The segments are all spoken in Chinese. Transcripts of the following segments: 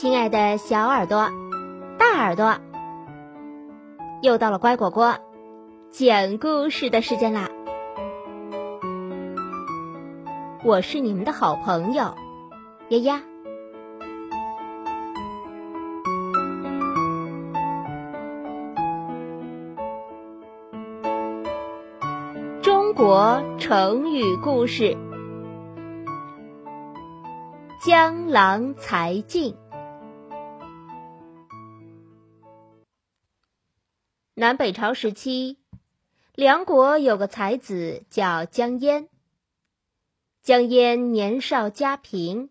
亲爱的小耳朵、大耳朵，又到了乖果果讲故事的时间啦！我是你们的好朋友丫丫。中国成语故事：江郎才尽。南北朝时期，梁国有个才子叫江淹。江淹年少家贫，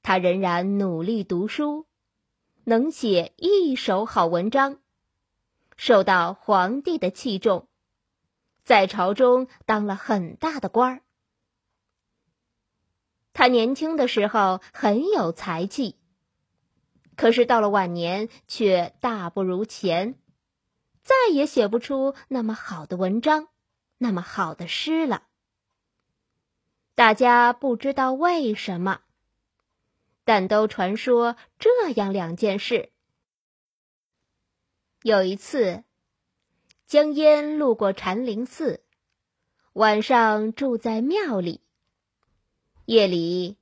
他仍然努力读书，能写一手好文章，受到皇帝的器重，在朝中当了很大的官儿。他年轻的时候很有才气，可是到了晚年却大不如前。再也写不出那么好的文章，那么好的诗了。大家不知道为什么，但都传说这样两件事：有一次，江淹路过禅林寺，晚上住在庙里。夜里，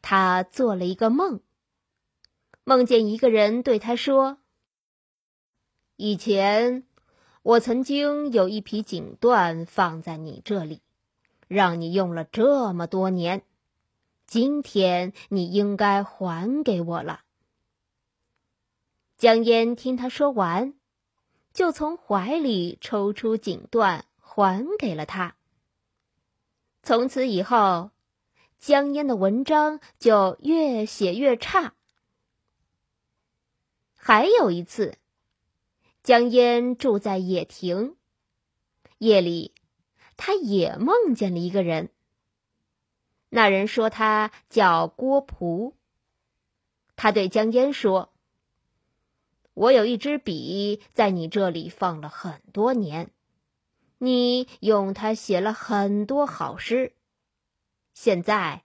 他做了一个梦，梦见一个人对他说。以前，我曾经有一匹锦缎放在你这里，让你用了这么多年，今天你应该还给我了。江淹听他说完，就从怀里抽出锦缎还给了他。从此以后，江淹的文章就越写越差。还有一次。江淹住在野亭，夜里，他也梦见了一个人。那人说他叫郭璞。他对江淹说：“我有一支笔在你这里放了很多年，你用它写了很多好诗，现在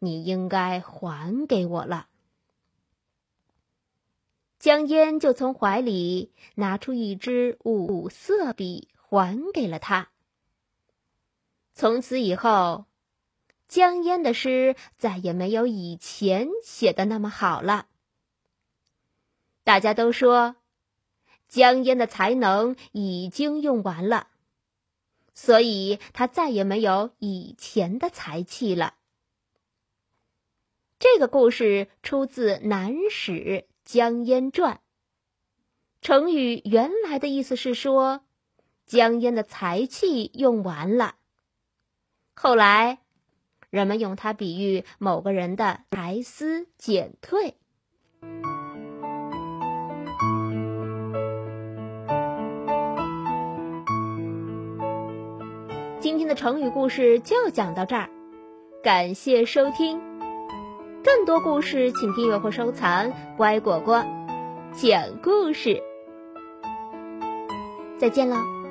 你应该还给我了。”江淹就从怀里拿出一支五色笔，还给了他。从此以后，江淹的诗再也没有以前写的那么好了。大家都说，江淹的才能已经用完了，所以他再也没有以前的才气了。这个故事出自《南史》。江淹传。成语原来的意思是说，江淹的才气用完了。后来，人们用它比喻某个人的才思减退。今天的成语故事就讲到这儿，感谢收听。更多故事，请订阅或收藏。乖果果讲故事，再见了。